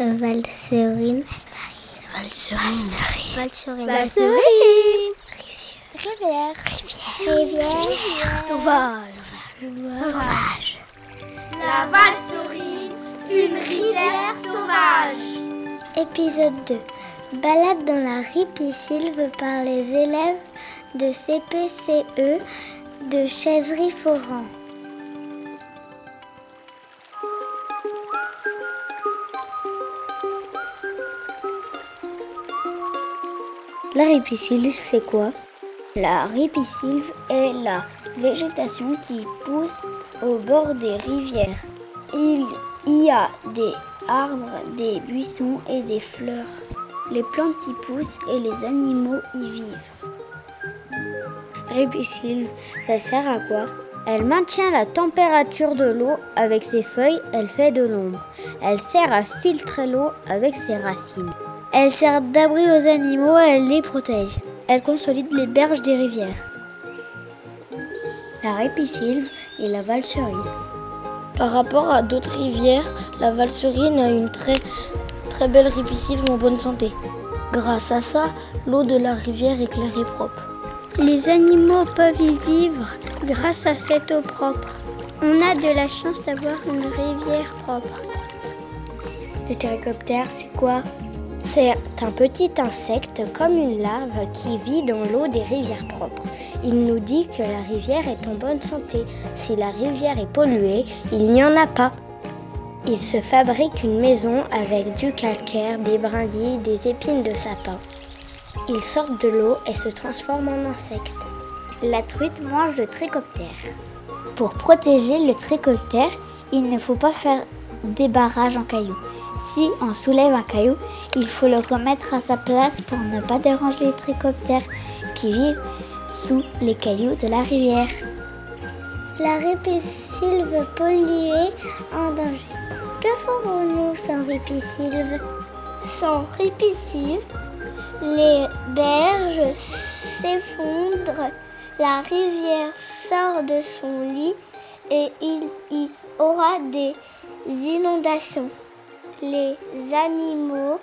Valserine. Valserine. Valserine. Valserine. Rivière. Rivière. Sauvage. Sauvage. La Valserine, une rivière sauvage. Épisode 2. Balade dans la ripisylve par les élèves de CPCE de Chaiserie-Foran. La ripisylve, c'est quoi? La ripisylve est la végétation qui pousse au bord des rivières. Il y a des arbres, des buissons et des fleurs. Les plantes y poussent et les animaux y vivent. Ripisylve, ça sert à quoi? Elle maintient la température de l'eau avec ses feuilles, elle fait de l'ombre. Elle sert à filtrer l'eau avec ses racines. Elle sert d'abri aux animaux, elle les protège. Elle consolide les berges des rivières. La ripisylve et la valserine. Par rapport à d'autres rivières, la valserine a une très très belle ripisylve en bonne santé. Grâce à ça, l'eau de la rivière est claire et propre. Les animaux peuvent y vivre grâce à cette eau propre. On a de la chance d'avoir une rivière propre. Le ptérycoptère, c'est quoi? C'est un petit insecte comme une larve qui vit dans l'eau des rivières propres. Il nous dit que la rivière est en bonne santé. Si la rivière est polluée, il n'y en a pas. Il se fabrique une maison avec du calcaire, des brindilles, des épines de sapin. Ils sortent de l'eau et se transforment en insectes. La truite mange le trichoptère. Pour protéger le trichoptère, il ne faut pas faire des barrages en cailloux. Si on soulève un caillou, il faut le remettre à sa place pour ne pas déranger les trichoptères qui vivent sous les cailloux de la rivière. La ripisylve polluée en danger. Que ferons-nous sans ripisylve Sans ripisylve, les berges s'effondrent, la rivière sort de son lit et il y aura des inondations. Les animaux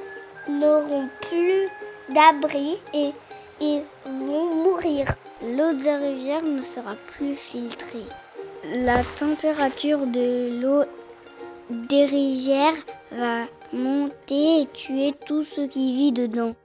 n'auront plus d'abri et ils vont mourir. L'eau de la rivière ne sera plus filtrée. La température de l'eau des rivières va monter et tuer tout ce qui vit dedans.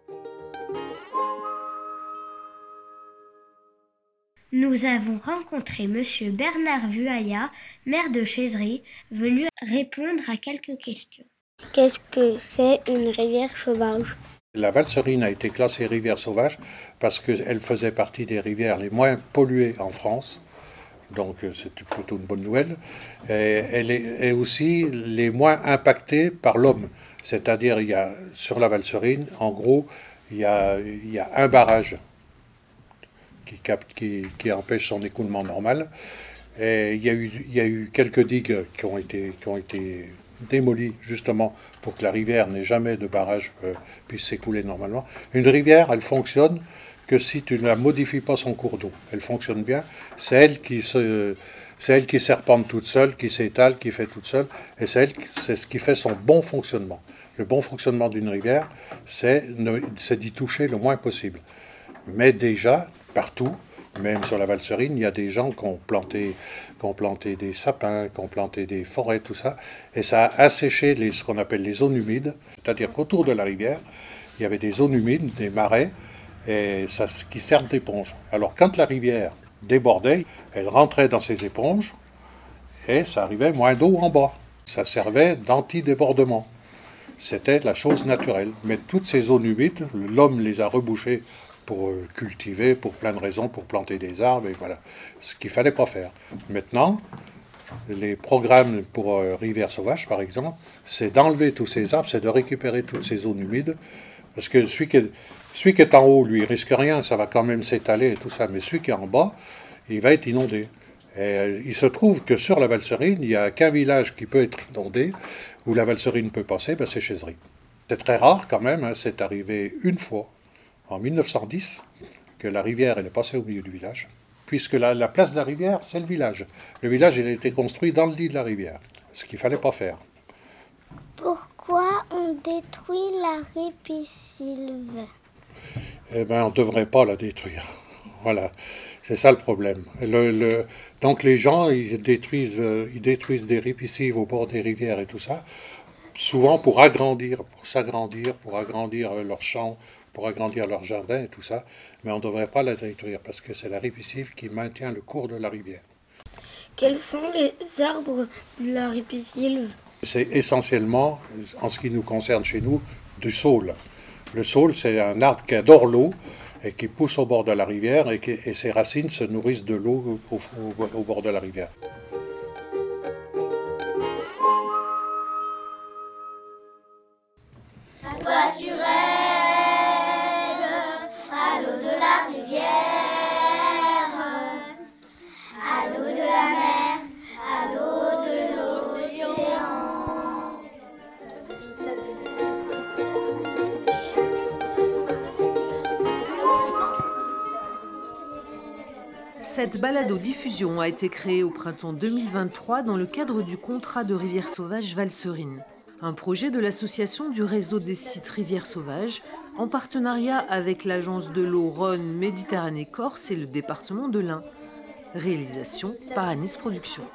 Nous avons rencontré Monsieur Bernard Vuaya, maire de Chaiserie, venu répondre à quelques questions. Qu'est-ce que c'est une rivière sauvage? La Valserine a été classée rivière sauvage parce qu'elle faisait partie des rivières les moins polluées en France. Donc c'est plutôt une bonne nouvelle. Elle est aussi les moins impactées par l'homme. C'est-à-dire, il y a sur la Valserine, en gros, il y a, un barrage qui, empêche son écoulement normal. Il y, a eu, quelques digues qui ont été démolies justement pour que la rivière n'ait jamais de barrage euh, puisse s'écouler normalement. Une rivière, elle fonctionne que si tu ne la modifies pas son cours d'eau. Elle fonctionne bien. C'est elle qui se, c'est elle qui serpente toute seule, qui s'étale, qui fait toute seule, et c'est elle, c'est ce qui fait son bon fonctionnement. Le bon fonctionnement d'une rivière, c'est, c'est d'y toucher le moins possible. Mais déjà, partout, même sur la Valserine, il y a des gens qui ont planté, des sapins, qui ont planté des forêts, tout ça, et ça a asséché ce qu'on appelle les zones humides, c'est-à-dire qu'autour de la rivière, il y avait des zones humides, des marais, et ça, qui servent d'éponge. Alors quand la rivière débordait, elle rentrait dans ces éponges, et ça arrivait moins d'eau en bas. Ça servait d'anti-débordement. C'était la chose naturelle. Mais toutes ces zones humides, l'homme les a rebouchées pour cultiver, pour plein de raisons, pour planter des arbres, et voilà. Ce qu'il fallait pas faire. Maintenant, les programmes pour euh, rivière sauvage, par exemple, c'est d'enlever tous ces arbres, c'est de récupérer toutes ces zones humides, parce que celui qui, est, en haut, lui, il risque rien, ça va quand même s'étaler et tout ça, mais celui qui est en bas, il va être inondé. Et il se trouve que sur la Valserine, il n'y a qu'un village qui peut être inondé, où la Valserine peut passer, ben c'est Chaiserie. C'est très rare quand même, hein, c'est arrivé une fois, en 1910, que la rivière elle est passée au milieu du village, puisque la, la place de la rivière, c'est le village. Le village, il a été construit dans le lit de la rivière, ce qu'il ne fallait pas faire. Pourquoi on on détruit la ripisylve Eh bien, on ne devrait pas la détruire. Voilà, c'est ça le problème. donc les gens, ils détruisent, euh, ils détruisent des ripisylves au bord des rivières et tout ça, souvent pour agrandir, pour s'agrandir, pour agrandir euh, leurs champs, pour agrandir leurs jardins et tout ça. Mais on ne devrait pas la détruire parce que c'est la ripisylve qui maintient le cours de la rivière. Quels sont les arbres de la ripisylve C'est essentiellement, en ce qui nous concerne chez nous, du saule. Le saule, c'est un arbre qui adore l'eau et qui pousse au bord de la rivière et, ses racines se nourrissent de l'eau au, bord de la rivière. Cette balado-diffusion a été créée au printemps 2023 dans le cadre du contrat de Rivière Sauvage Valserine, un projet de l'association du réseau des sites Rivière Sauvage en partenariat avec l'agence de l'eau Rhône Méditerranée Corse et le département de l'Ain. Réalisation par Anis Productions.